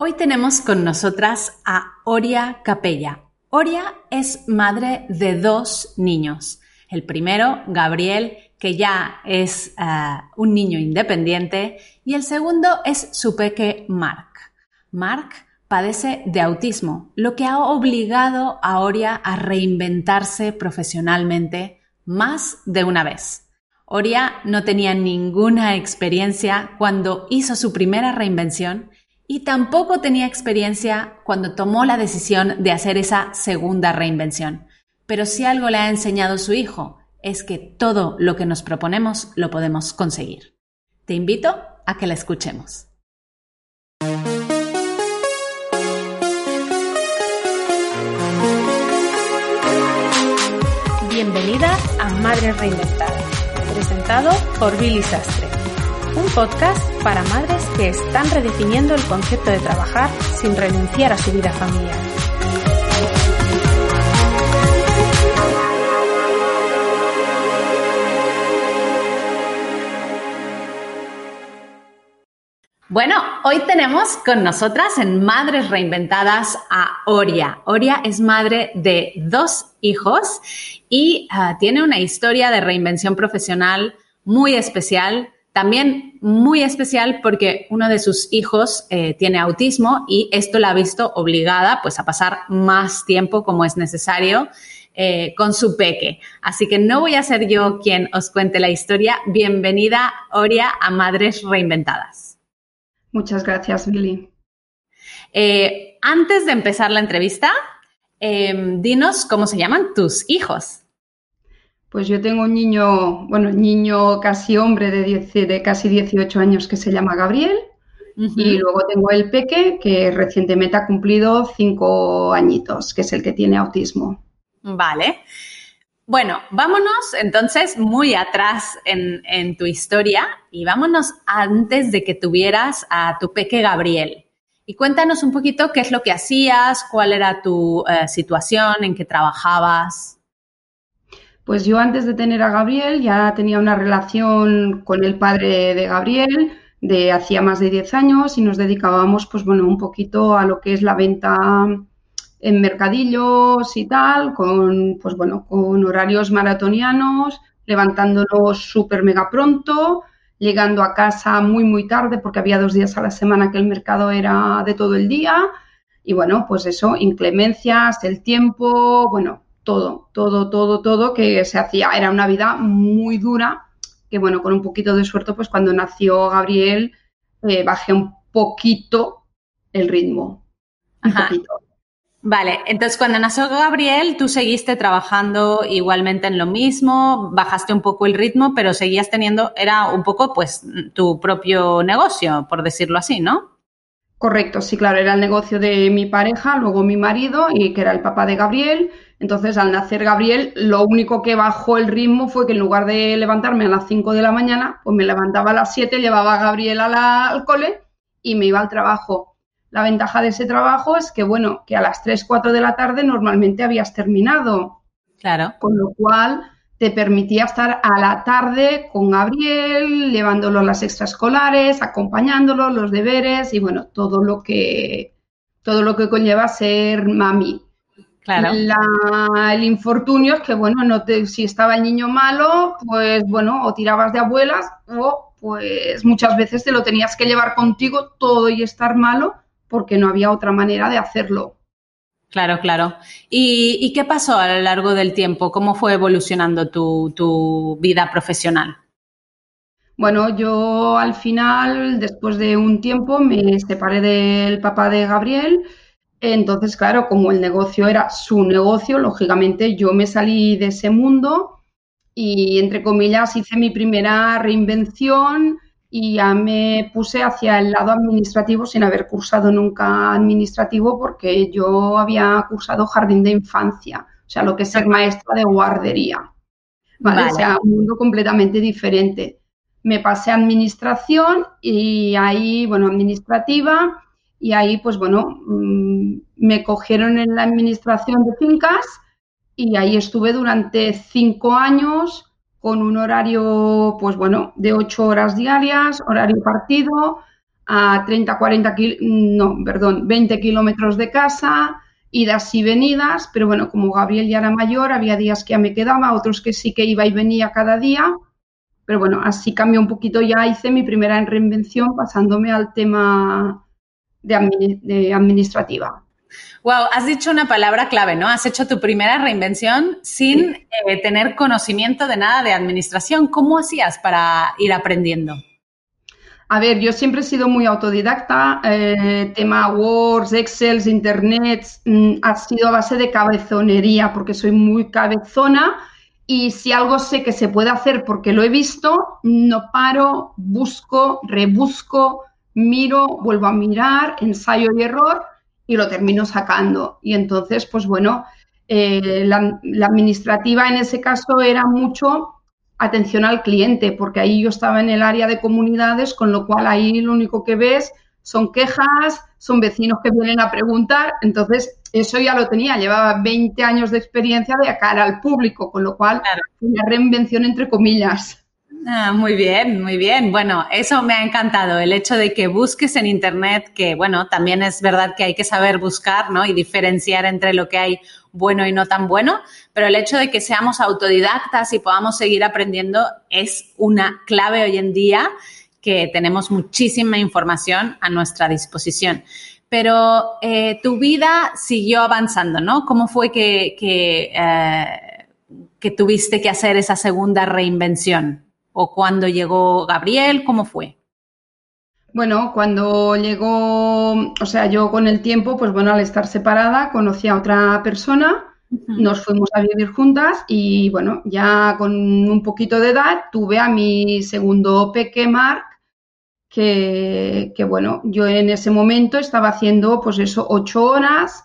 Hoy tenemos con nosotras a Oria Capella. Oria es madre de dos niños. El primero, Gabriel, que ya es eh, un niño independiente, y el segundo es su peque Mark. Mark padece de autismo, lo que ha obligado a Oria a reinventarse profesionalmente más de una vez. Oria no tenía ninguna experiencia cuando hizo su primera reinvención y tampoco tenía experiencia cuando tomó la decisión de hacer esa segunda reinvención. Pero si algo le ha enseñado su hijo es que todo lo que nos proponemos lo podemos conseguir. Te invito a que la escuchemos. Bienvenida a Madres Reinventadas, presentado por Billy Sastre un podcast para madres que están redefiniendo el concepto de trabajar sin renunciar a su vida familiar. Bueno, hoy tenemos con nosotras en Madres Reinventadas a Oria. Oria es madre de dos hijos y ah, tiene una historia de reinvención profesional muy especial también muy especial porque uno de sus hijos eh, tiene autismo y esto la ha visto obligada pues a pasar más tiempo como es necesario eh, con su peque. Así que no voy a ser yo quien os cuente la historia. Bienvenida, Oria, a Madres Reinventadas. Muchas gracias, Billy. Eh, antes de empezar la entrevista, dinos cómo se llaman tus hijos. Pues yo tengo un niño, bueno, niño casi hombre de, de casi 18 años que se llama Gabriel. Y luego tengo el peque, que recientemente ha cumplido cinco añitos, que es el que tiene autismo. Vale. Bueno, vámonos entonces muy atrás en, en, tu historia y vámonos antes de que tuvieras a tu peque Gabriel. Y cuéntanos un poquito qué es lo que hacías, cuál era tu eh, situación, en qué trabajabas. Pues yo antes de tener a Gabriel ya tenía una relación con el padre de Gabriel de hacía más de 10 años y nos dedicábamos pues bueno un poquito a lo que es la venta en mercadillos y tal, con pues bueno, con horarios maratonianos, levantándonos súper mega pronto, llegando a casa muy muy tarde porque había dos días a la semana que el mercado era de todo el día. Y bueno, pues eso, inclemencias, el tiempo, bueno, todo, todo, todo, todo que se hacía. Era una vida muy dura, que bueno, con un poquito de suerte, pues cuando nació Gabriel eh, bajé un poquito el ritmo. Un poquito. Vale, entonces cuando nació Gabriel, tú seguiste trabajando igualmente en lo mismo, bajaste un poco el ritmo, pero seguías teniendo, era un poco pues tu propio negocio, por decirlo así, ¿no? Correcto, sí, claro, era el negocio de mi pareja, luego mi marido y que era el papá de Gabriel. Entonces, al nacer Gabriel, lo único que bajó el ritmo fue que en lugar de levantarme a las 5 de la mañana, pues me levantaba a las 7, llevaba a Gabriel al cole y me iba al trabajo. La ventaja de ese trabajo es que, bueno, que a las 3, 4 de la tarde normalmente habías terminado. Claro. Con lo cual te permitía estar a la tarde con Gabriel, llevándolo a las extraescolares, acompañándolo, los deberes y bueno, todo lo que todo lo que conlleva ser mami. el infortunio es que, bueno, no te, si estaba el niño malo, pues bueno, o tirabas de abuelas o pues muchas veces te lo tenías que llevar contigo todo y estar malo porque no había otra manera de hacerlo. Claro, claro. ¿Y, qué pasó a lo largo del tiempo? ¿Cómo fue evolucionando tu, tu vida profesional? Bueno, yo al final, después de un tiempo, me separé del papá de Gabriel entonces, claro, como el negocio era su negocio, lógicamente yo me salí de ese mundo y, entre comillas, hice mi primera reinvención y ya me puse hacia el lado administrativo sin haber cursado nunca administrativo porque yo había cursado jardín de infancia, o sea, lo que es ser maestra de guardería. ¿vale? O sea, un mundo completamente diferente. Me pasé a administración y ahí, bueno, administrativa y ahí, pues bueno, mm, me cogieron en la administración de fincas y ahí estuve durante cinco años con un horario, pues bueno, de ocho horas diarias, horario partido, a 30, 40, no, perdón, 20 kilómetros de casa, idas y venidas, pero bueno, como Gabriel ya era mayor, había días que ya me quedaba, otros que sí que iba y venía cada día, pero bueno, así cambió un poquito, ya hice mi primera reinvención pasándome al tema de, administrativa. Wow, has dicho una palabra clave, ¿no? Has hecho tu primera reinvención sin eh, tener conocimiento de nada de administración. ¿Cómo hacías para ir aprendiendo? A ver, yo siempre he sido muy autodidacta. Eh, tema Words, Excel, Internet, mm, ha sido a base de cabezonería porque soy muy cabezona y si algo sé que se puede hacer porque lo he visto, no paro, busco, rebusco, miro, vuelvo a mirar, ensayo y error y lo termino sacando. Y entonces, pues bueno, eh, la, la administrativa en ese caso era mucho atención al cliente, porque ahí yo estaba en el área de comunidades, con lo cual ahí lo único que ves son quejas, son vecinos que vienen a preguntar, entonces eso ya lo tenía, llevaba 20 años de experiencia de cara al público, con lo cual una reinvención entre comillas. Ah, muy bien, muy bien. Bueno, eso me ha encantado, el hecho de que busques en Internet, que bueno, también es verdad que hay que saber buscar, ¿no? Y diferenciar entre lo que hay bueno y no tan bueno, pero el hecho de que seamos autodidactas y podamos seguir aprendiendo es una clave hoy en día que tenemos muchísima información a nuestra disposición. Pero eh, tu vida siguió avanzando, ¿no? ¿Cómo fue que, que, eh, que tuviste que hacer esa segunda reinvención? ¿O cuando llegó Gabriel? ¿Cómo fue? Bueno, cuando llegó, o sea, yo con el tiempo, pues bueno, al estar separada, conocí a otra persona, nos fuimos a vivir juntas y bueno, ya con un poquito de edad tuve a mi segundo peque Mark, que, que bueno, yo en ese momento estaba haciendo pues eso, ocho horas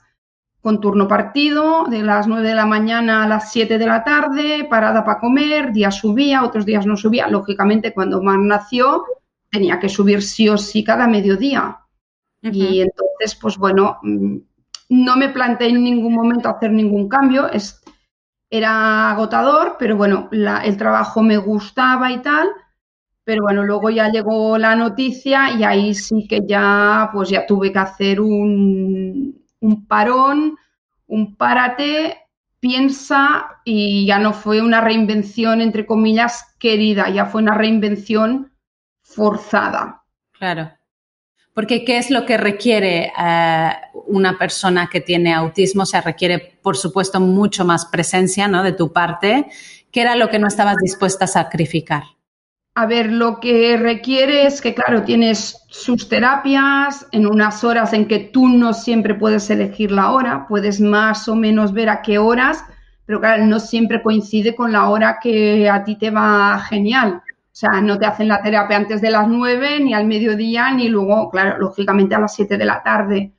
con turno partido, de las nueve de la mañana a las siete de la tarde, parada para comer, días subía, otros días no subía. Lógicamente, cuando Mark nació, tenía que subir sí o sí cada mediodía. Y entonces, pues bueno, mm, no me planteé en ningún momento hacer ningún cambio. Es, era agotador, pero bueno, el trabajo me gustaba y tal. Pero bueno, luego ya llegó la noticia y ahí sí que ya, pues ya tuve que hacer un, un parón, un párate, piensa y ya no fue una reinvención, entre comillas, querida, ya fue una reinvención forzada. Claro. Porque ¿qué es lo que requiere eh, una persona que tiene autismo? O sea, requiere, por supuesto, mucho más presencia ¿no? de tu parte. ¿Qué era lo que no estabas dispuesta a sacrificar? A ver, lo que requiere es que, claro, tienes sus terapias en unas horas en que tú no siempre puedes elegir la hora, puedes más o menos ver a qué horas, pero claro, no siempre coincide con la hora que a ti te va genial. O sea, no te hacen la terapia antes de las nueve, ni al mediodía, ni luego, claro, lógicamente a las siete de la tarde.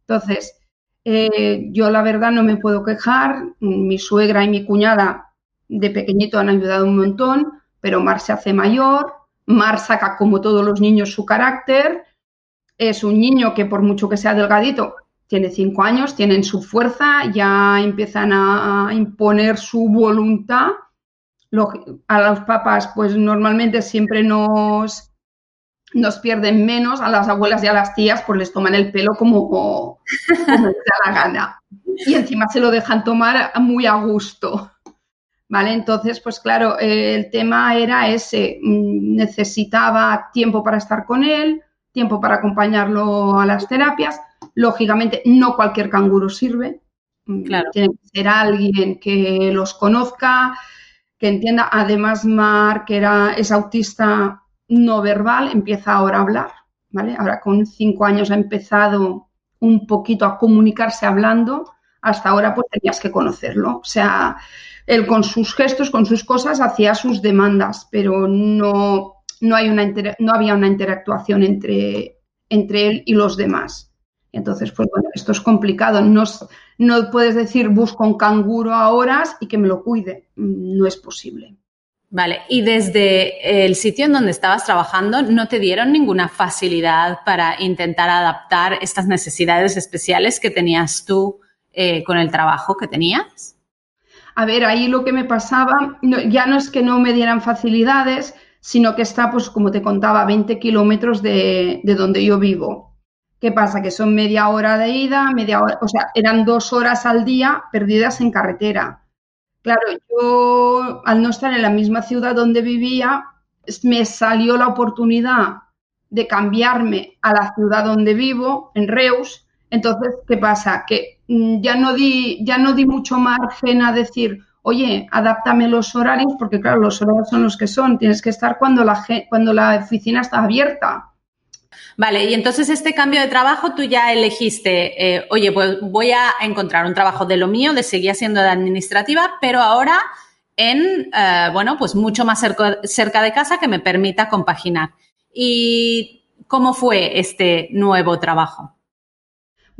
Entonces, eh, yo la verdad no me puedo quejar. Mi suegra y mi cuñada de pequeñito han ayudado un montón, pero Mar se hace mayor. Mar saca, como todos los niños, su carácter. Es un niño que, por mucho que sea delgadito, tiene cinco años, tienen su fuerza, ya empiezan a imponer su voluntad a los papás pues normalmente siempre nos, nos pierden menos, a las abuelas y a las tías pues les toman el pelo como, como les da la gana. Y encima se lo dejan tomar muy a gusto. ¿Vale? Entonces, pues claro, el tema era ese, mm, necesitaba tiempo para estar con él, tiempo para acompañarlo a las terapias. Lógicamente, no cualquier canguro sirve. Mm, tiene que ser alguien que los conozca, que entienda. Además, Mar, que era, es autista no verbal, empieza ahora a hablar, ¿vale? Ahora con cinco años ha empezado un poquito a comunicarse hablando. Hasta ahora pues tenías que conocerlo. O sea, él con sus gestos, con sus cosas, hacía sus demandas, pero no, no, hay una no había una interactuación entre, entre él y los demás. Entonces, pues bueno, esto es complicado. No, no puedes decir busco un canguro a horas y que me lo cuide. No es posible. Vale, y desde el sitio en donde estabas trabajando, ¿no te dieron ninguna facilidad para intentar adaptar estas necesidades especiales que tenías tú eh, con el trabajo que tenías? A ver, ahí lo que me pasaba, ya no es que no me dieran facilidades, sino que está, pues como te contaba, a 20 kilómetros de, de donde yo vivo. ¿Qué pasa? Que son media hora de ida, media hora, o sea, eran dos horas al día perdidas en carretera. Claro, yo al no estar en la misma ciudad donde vivía, me salió la oportunidad de cambiarme a la ciudad donde vivo, en Reus. Entonces, ¿qué pasa? Que ya no di, ya no di mucho margen a decir, oye, adáptame los horarios, porque claro, los horarios son los que son. Tienes que estar cuando la, cuando la oficina está abierta. Vale, y entonces este cambio de trabajo tú ya elegiste, eh, oye, pues voy a encontrar un trabajo de lo mío, de seguir siendo de administrativa, pero ahora en, eh, bueno, pues mucho más cerca, de casa que me permita compaginar. ¿Y cómo fue este nuevo trabajo?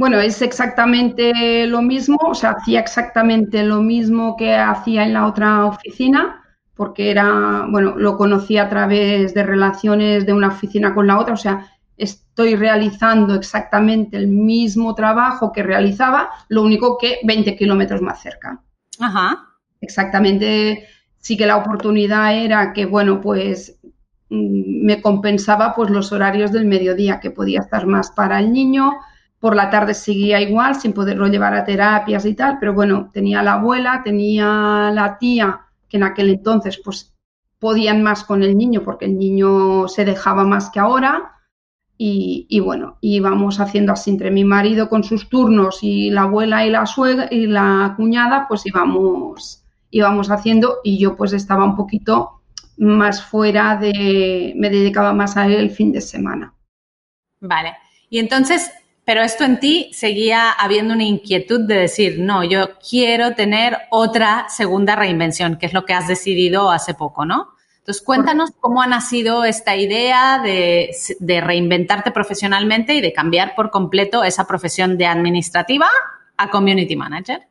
Bueno, es exactamente lo mismo, o sea, hacía exactamente lo mismo que hacía en la otra oficina, porque era, bueno, lo conocí a través de relaciones de una oficina con la otra, o sea, estoy realizando exactamente el mismo trabajo que realizaba, lo único que 20 kilómetros más cerca. Ajá. Exactamente, sí que la oportunidad era que, bueno, pues mm, me compensaba pues los horarios del mediodía, que podía estar más para el niño, por la tarde seguía igual, sin poderlo llevar a terapias y tal, pero bueno, tenía la abuela, tenía la tía, que en aquel entonces pues podían más con el niño porque el niño se dejaba más que ahora y, bueno, íbamos haciendo así entre mi marido con sus turnos y la abuela y la suegra y la cuñada, pues íbamos, íbamos haciendo y yo pues estaba un poquito más fuera de, me dedicaba más a él el fin de semana. Vale. Y entonces, pero esto en ti seguía habiendo una inquietud de decir, no, yo quiero tener otra segunda reinvención, que es lo que has decidido hace poco, ¿no? Entonces, cuéntanos cómo ha nacido esta idea de, reinventarte profesionalmente y de cambiar por completo esa profesión de administrativa a community manager.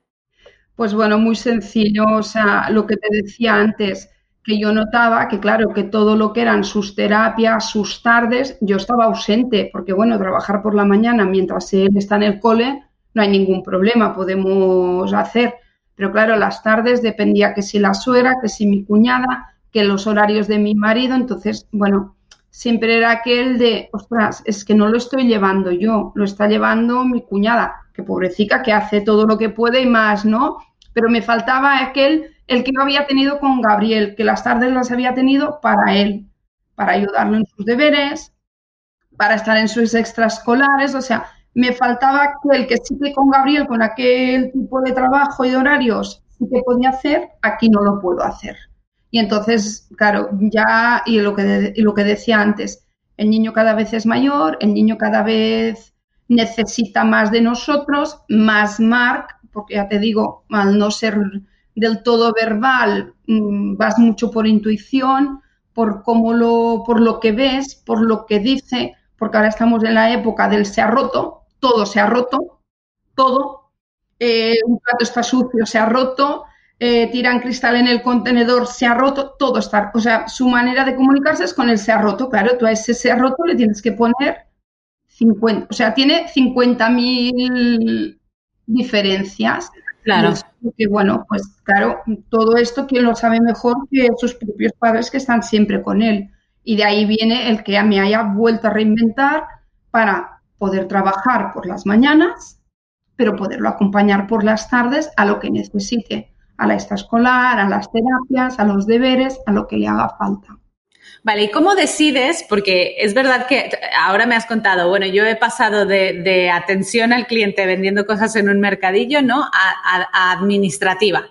Pues bueno, muy sencillo. O sea, lo que te decía antes, que yo notaba que, claro, que todo lo que eran sus terapias, sus tardes, yo estaba ausente, porque bueno, trabajar por la mañana mientras él está en el cole, no hay ningún problema, podemos hacer. Pero claro, las tardes dependía que si la suegra, que si mi cuñada, que los horarios de mi marido, entonces, bueno, siempre era aquel de, ostras, es que no lo estoy llevando yo, lo está llevando mi cuñada, que pobrecita, que hace todo lo que puede y más, ¿no? Pero me faltaba aquel, el que yo había tenido con Gabriel, que las tardes las había tenido para él, para ayudarlo en sus deberes, para estar en sus extraescolares, o sea, me faltaba aquel que sí que con Gabriel, con aquel tipo de trabajo y de horarios, sí que podía hacer, aquí no lo puedo hacer. Y entonces, claro, ya, y lo que, lo que decía antes, el niño cada vez es mayor, el niño cada vez necesita más de nosotros, más Mark, porque ya te digo, al no ser del todo verbal, mm, vas mucho por intuición, por cómo lo, por lo que ves, por lo que dice, porque ahora estamos en la época del se ha roto, todo se ha roto, todo, eh, un plato está sucio, se ha roto, eh, tiran cristal en el contenedor, se ha roto, todo está. O sea, su manera de comunicarse es con el se ha roto. Claro, tú a ese se ha roto le tienes que poner 50, o sea, tiene 50.000 diferencias. Claro. Que bueno, pues claro, todo esto quién lo sabe mejor que sus propios padres que están siempre con él. Y de ahí viene el que me haya vuelto a reinventar para poder trabajar por las mañanas, pero poderlo acompañar por las tardes a lo que necesite a la extraescolar, a las terapias, a los deberes, a lo que le haga falta. Vale, ¿y cómo decides? Porque es verdad que ahora me has contado, bueno, yo he pasado de, atención al cliente vendiendo cosas en un mercadillo, ¿no? A, administrativa.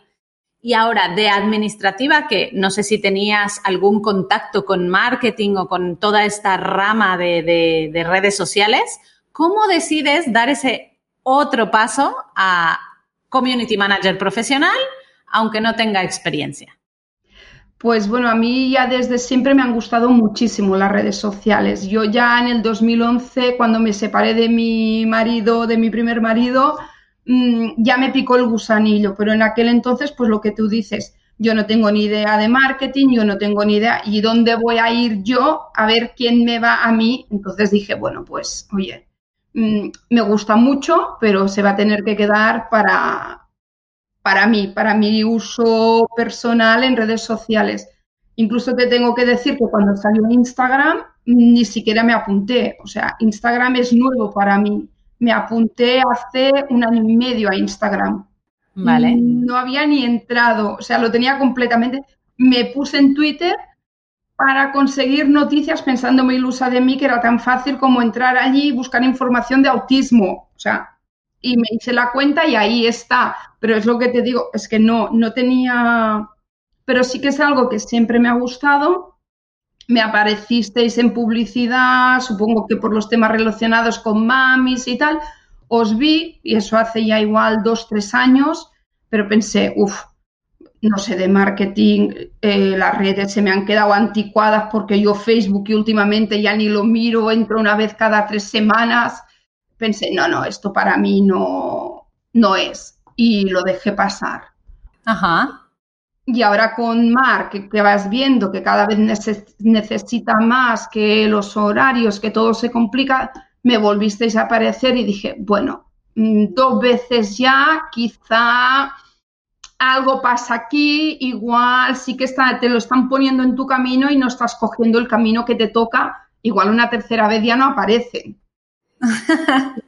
Y ahora, de administrativa, que no sé si tenías algún contacto con marketing o con toda esta rama de, de redes sociales, ¿cómo decides dar ese otro paso a community manager profesional aunque no tenga experiencia? Pues bueno, a mí ya desde siempre me han gustado muchísimo las redes sociales. Yo ya en el 2011, cuando me separé de mi marido, de mi primer marido, mm, ya me picó el gusanillo, pero en aquel entonces, pues lo que tú dices, yo no tengo ni idea de marketing, yo no tengo ni idea, ¿y dónde voy a ir yo a ver quién me va a mí? Entonces dije, bueno, pues oye, mm, me gusta mucho, pero se va a tener que quedar para, para mí, para mi uso personal en redes sociales. Incluso te tengo que decir que cuando salió Instagram ni siquiera me apunté. O sea, Instagram es nuevo para mí. Me apunté hace un año y medio a Instagram. Vale. No había ni entrado, o sea, lo tenía completamente. Me puse en Twitter para conseguir noticias pensando muy ilusa de mí que era tan fácil como entrar allí y buscar información de autismo. O sea, y me hice la cuenta y ahí está. Pero es lo que te digo, es que no, no tenía, pero sí que es algo que siempre me ha gustado. Me aparecisteis en publicidad, supongo que por los temas relacionados con mamis y tal. Os vi, y eso hace ya igual dos, tres años, pero pensé, uff, no sé, de marketing, eh, las redes se me han quedado anticuadas porque yo Facebook y últimamente ya ni lo miro, entro una vez cada tres semanas. Pensé, no, no, esto para mí no, no es. Y lo dejé pasar. Ajá. Y ahora con Mar, que, vas viendo que cada vez necesita más, que los horarios, que todo se complica, me volvisteis a aparecer y dije, bueno, mm, dos veces ya, quizá algo pasa aquí, igual sí que está, te lo están poniendo en tu camino y no estás cogiendo el camino que te toca, igual una tercera vez ya no aparece.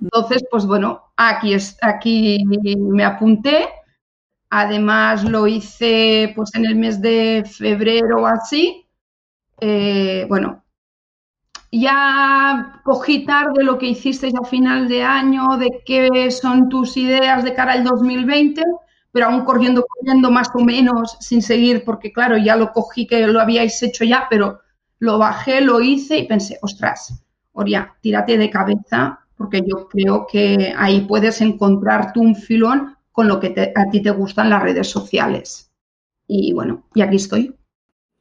Entonces, pues bueno, aquí, es, aquí me apunté. Además, lo hice pues en el mes de febrero o así. Eh, bueno, ya cogí tarde lo que hiciste a final de año, de qué son tus ideas de cara al 2020 pero aún corriendo, corriendo más o menos sin seguir, porque claro, ya lo cogí que lo habíais hecho ya, pero lo bajé, lo hice y pensé, ostras, Oria, tírate de cabeza, porque yo creo que ahí puedes encontrar tú un filón con lo que a ti te gustan las redes sociales. Y bueno, y aquí estoy.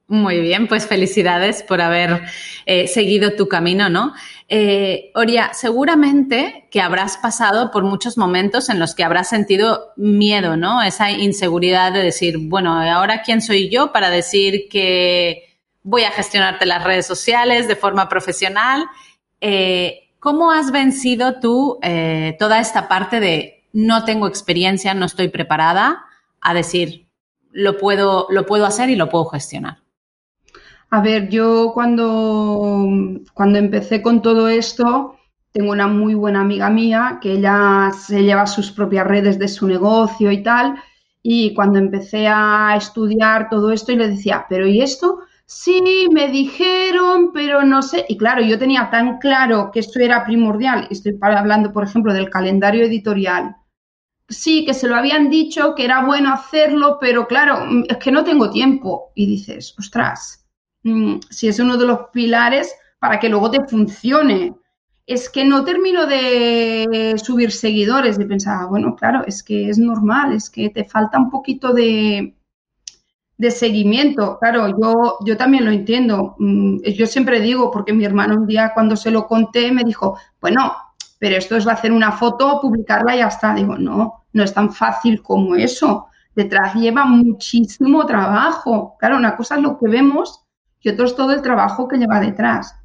Muy bien, pues felicidades por haber eh, seguido tu camino, ¿no? Eh, Oria, seguramente que habrás pasado por muchos momentos en los que habrás sentido miedo, ¿no? Esa inseguridad de decir, bueno, ahora quién soy yo para decir que voy a gestionarte las redes sociales de forma profesional. Eh, ¿Cómo has vencido tú eh, toda esta parte de no tengo experiencia, no estoy preparada a decir, lo puedo, lo puedo hacer y lo puedo gestionar? A ver, yo cuando, cuando empecé con todo esto, tengo una muy buena amiga mía que ella se lleva sus propias redes de su negocio y tal. Y cuando empecé a estudiar todo esto y le decía, pero ¿y esto? Sí, me dijeron, pero no sé. Y claro, yo tenía tan claro que esto era primordial. Estoy hablando, por ejemplo, del calendario editorial. Sí, que se lo habían dicho, que era bueno hacerlo, pero claro, es que no tengo tiempo. Y dices, ostras, Mm, si es uno de los pilares para que luego te funcione. Es que no termino de subir seguidores y pensaba, bueno, claro, es que es normal, es que te falta un poquito de, de seguimiento. Claro, yo, yo también lo entiendo. Mm, yo siempre digo, porque mi hermano un día cuando se lo conté me dijo, bueno, pero esto es hacer una foto, publicarla y ya está. Digo, no, no es tan fácil como eso. Detrás lleva muchísimo trabajo. Claro, una cosa es lo que vemos y otro es todo el trabajo que lleva detrás.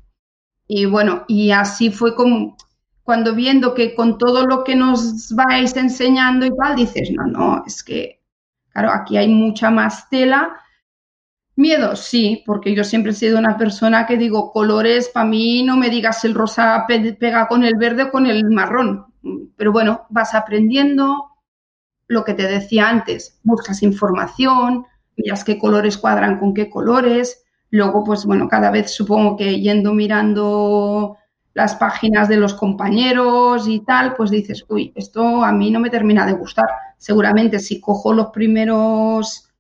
Y bueno, y así fue como cuando viendo que con todo lo que nos vais enseñando y tal, dices, no, no, es que, claro, aquí hay mucha más tela. Miedo, sí, porque yo siempre he sido una persona que digo, colores, para mí no me digas el rosa pega con el verde o con el marrón. Pero bueno, vas aprendiendo lo que te decía antes, buscas información, miras qué colores cuadran con qué colores, Luego, pues bueno, cada vez supongo que yendo mirando las páginas de los compañeros y tal, pues dices, uy, esto a mí no me termina de gustar. Seguramente si cojo los primeros,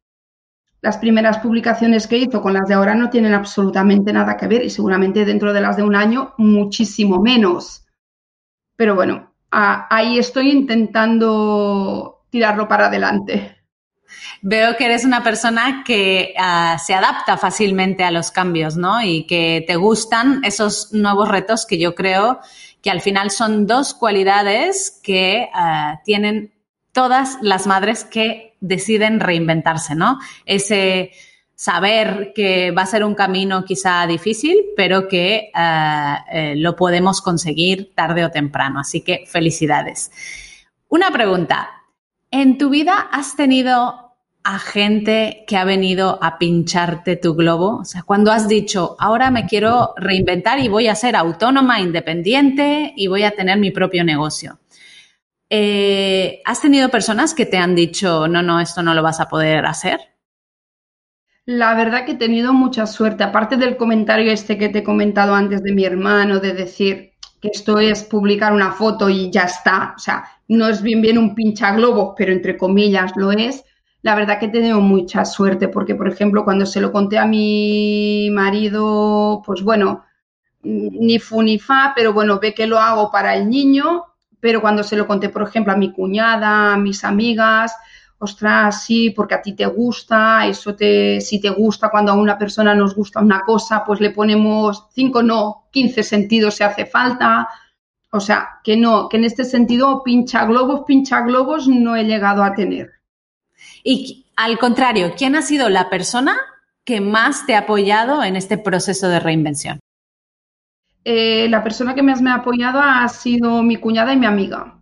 las primeras publicaciones que hizo con las de ahora no tienen absolutamente nada que ver y seguramente dentro de las de un año muchísimo menos. Pero bueno, ahí estoy intentando tirarlo para adelante. Veo que eres una persona que ah, se adapta fácilmente a los cambios, ¿no? Y que te gustan esos nuevos retos que yo creo que al final son dos cualidades que ah, tienen todas las madres que deciden reinventarse, ¿no? Ese saber que va a ser un camino quizá difícil, pero que ah, eh, lo podemos conseguir tarde o temprano. Así que felicidades. Una pregunta. ¿En tu vida has tenido a gente que ha venido a pincharte tu globo? O sea, cuando has dicho, ahora me quiero reinventar y voy a ser autónoma, independiente y voy a tener mi propio negocio. Eh, ¿Has tenido personas que te han dicho, no, no, esto no lo vas a poder hacer? La verdad que he tenido mucha suerte, aparte del comentario este que te he comentado antes de mi hermano, de decir que esto es publicar una foto y ya está, o sea, no es bien bien un pincha globos, pero entre comillas lo es. La verdad que he tenido mucha suerte porque, por ejemplo, cuando se lo conté a mi marido, pues bueno, ni fu ni fa, pero bueno, ve que lo hago para el niño, pero cuando se lo conté, por ejemplo, a mi cuñada, a mis amigas, ostras, sí, porque a ti te gusta, eso te, si te gusta, cuando a una persona nos gusta una cosa, pues le ponemos cinco, no, quince sentidos si hace falta. O sea, que no, que en este sentido pincha globos, pincha globos no he llegado a tener. Y al contrario, ¿quién ha sido la persona que más te ha apoyado en este proceso de reinvención? Eh, la persona que más me ha apoyado ha sido mi cuñada y mi amiga.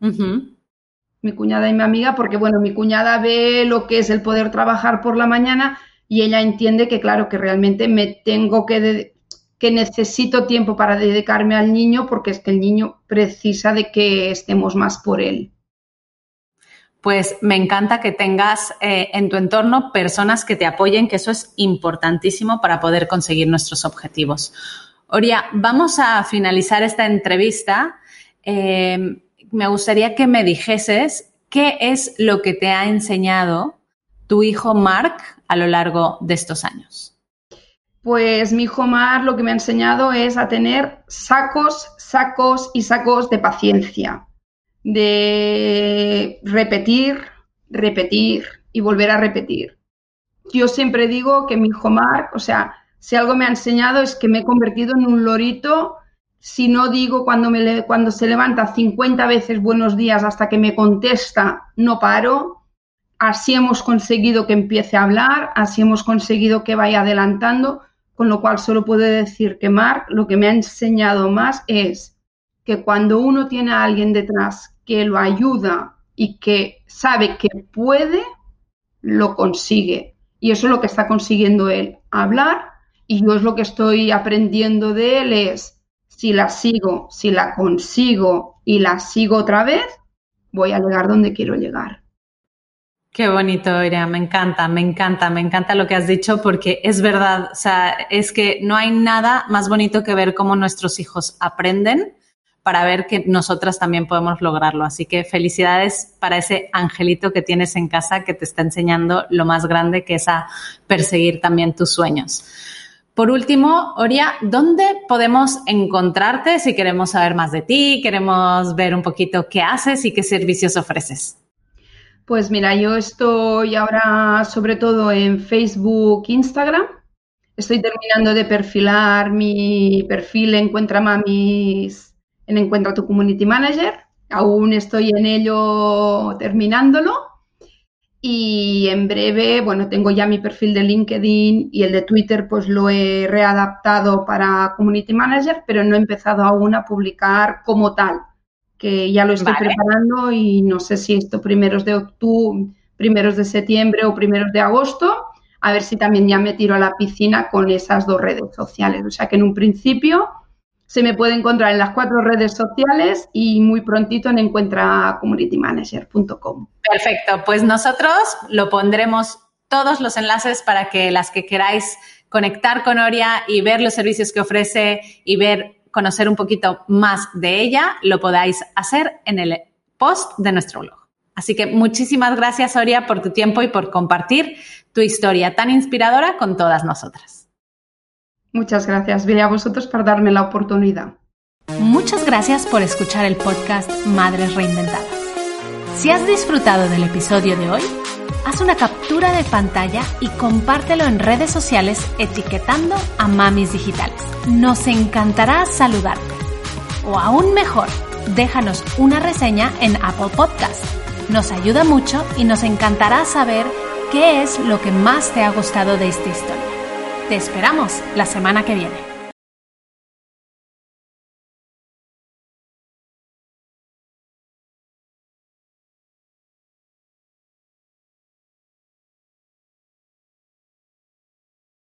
Mi cuñada y mi amiga, porque bueno, mi cuñada ve lo que es el poder trabajar por la mañana y ella entiende que claro, que realmente me tengo que, que necesito tiempo para dedicarme al niño porque es que el niño precisa de que estemos más por él pues me encanta que tengas eh, en tu entorno personas que te apoyen, que eso es importantísimo para poder conseguir nuestros objetivos. Oria, vamos a finalizar esta entrevista. Eh, me gustaría que me dijeses qué es lo que te ha enseñado tu hijo Mark a lo largo de estos años. Pues mi hijo Mark lo que me ha enseñado es a tener sacos, sacos y sacos de paciencia de repetir, repetir y volver a repetir. Yo siempre digo que mi hijo Mark, o sea, si algo me ha enseñado es que me he convertido en un lorito. Si no digo cuando, me, cuando se levanta 50 veces buenos días hasta que me contesta, no paro. Así hemos conseguido que empiece a hablar, así hemos conseguido que vaya adelantando, con lo cual solo puedo decir que Mark lo que me ha enseñado más es que cuando uno tiene a alguien detrás que lo ayuda y que sabe que puede, lo consigue. Y eso es lo que está consiguiendo él, hablar. Y yo es lo que estoy aprendiendo de él es, si la sigo, si la consigo y la sigo otra vez, voy a llegar donde quiero llegar. Qué bonito, Iria, me encanta, me encanta, me encanta lo que has dicho porque es verdad, o sea, es que no hay nada más bonito que ver cómo nuestros hijos aprenden para ver que nosotras también podemos lograrlo. Así que felicidades para ese angelito que tienes en casa que te está enseñando lo más grande que es a perseguir también tus sueños. Por último, Oria, ¿dónde podemos encontrarte si queremos saber más de ti, queremos ver un poquito qué haces y qué servicios ofreces? Pues mira, yo estoy ahora sobre todo en Facebook, Instagram. Estoy terminando de perfilar mi perfil Encuentra Mamis en Encuentra tu Community Manager. Aún estoy en ello terminándolo. Y en breve, bueno, tengo ya mi perfil de LinkedIn y el de Twitter, pues lo he readaptado para Community Manager, pero no he empezado aún a publicar como tal, que ya lo estoy preparando y no sé si esto primeros de octubre, primeros de septiembre o primeros de agosto, a ver si también ya me tiro a la piscina con esas dos redes sociales. O sea que en un principio se me puede encontrar en las cuatro redes sociales y muy prontito en encuentracommunitymanager.com. Perfecto, pues nosotros lo pondremos todos los enlaces para que las que queráis conectar con Oria y ver los servicios que ofrece y ver, conocer un poquito más de ella, lo podáis hacer en el post de nuestro blog. Así que muchísimas gracias, Oria, por tu tiempo y por compartir tu historia tan inspiradora con todas nosotras. Muchas gracias, Vine a vosotros por darme la oportunidad. Muchas gracias por escuchar el podcast Madres Reinventadas. Si has disfrutado del episodio de hoy, haz una captura de pantalla y compártelo en redes sociales etiquetando a Mamis Digitales. Nos encantará saludarte. O aún mejor, déjanos una reseña en Apple Podcast. Nos ayuda mucho y nos encantará saber qué es lo que más te ha gustado de esta historia. Te esperamos la semana que viene.